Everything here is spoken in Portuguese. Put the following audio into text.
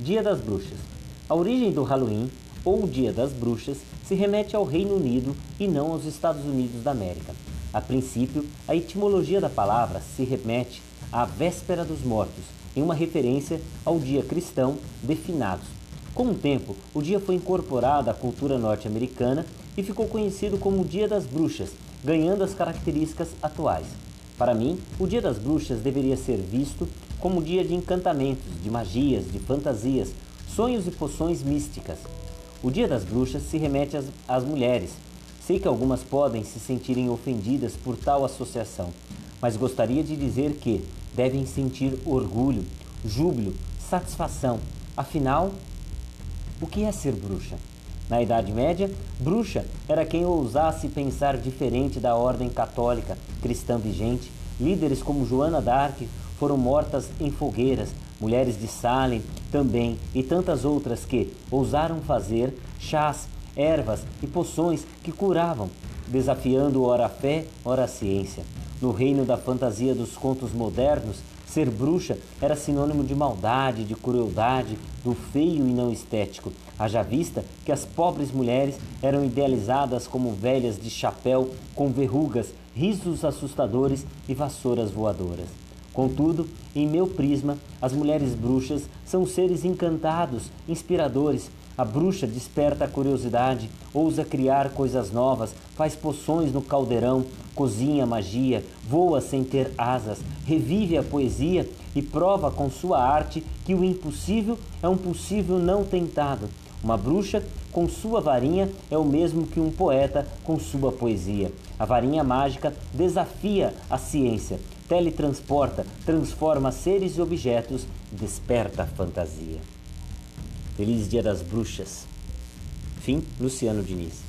Dia das Bruxas. A origem do Halloween, ou Dia das Bruxas, se remete ao Reino Unido e não aos Estados Unidos da América. A princípio, a etimologia da palavra se remete à véspera dos mortos, em uma referência ao dia cristão de finados. Com o tempo, o dia foi incorporado à cultura norte-americana e ficou conhecido como Dia das Bruxas, ganhando as características atuais. Para mim, o Dia das Bruxas deveria ser visto como dia de encantamentos, de magias, de fantasias, sonhos e poções místicas. O Dia das Bruxas se remete às, às mulheres. Sei que algumas podem se sentirem ofendidas por tal associação, mas gostaria de dizer que devem sentir orgulho, júbilo, satisfação. Afinal, o que é ser bruxa? Na Idade Média, bruxa era quem ousasse pensar diferente da ordem católica cristã vigente. Líderes como Joana d'Arc foram mortas em fogueiras, mulheres de Salem também e tantas outras que ousaram fazer chás, ervas e poções que curavam, desafiando ora a fé, ora a ciência. No reino da fantasia dos contos modernos, ser bruxa era sinônimo de maldade, de crueldade, do feio e não estético. Haja vista que as pobres mulheres eram idealizadas como velhas de chapéu com verrugas, risos assustadores e vassouras voadoras. Contudo, em meu prisma, as mulheres bruxas são seres encantados, inspiradores. A bruxa desperta a curiosidade, ousa criar coisas novas, faz poções no caldeirão, cozinha magia, voa sem ter asas, revive a poesia e prova com sua arte que o impossível é um possível não tentado. Uma bruxa com sua varinha é o mesmo que um poeta com sua poesia. A varinha mágica desafia a ciência, teletransporta, transforma seres e objetos, desperta a fantasia. Feliz Dia das Bruxas. Fim, Luciano Diniz.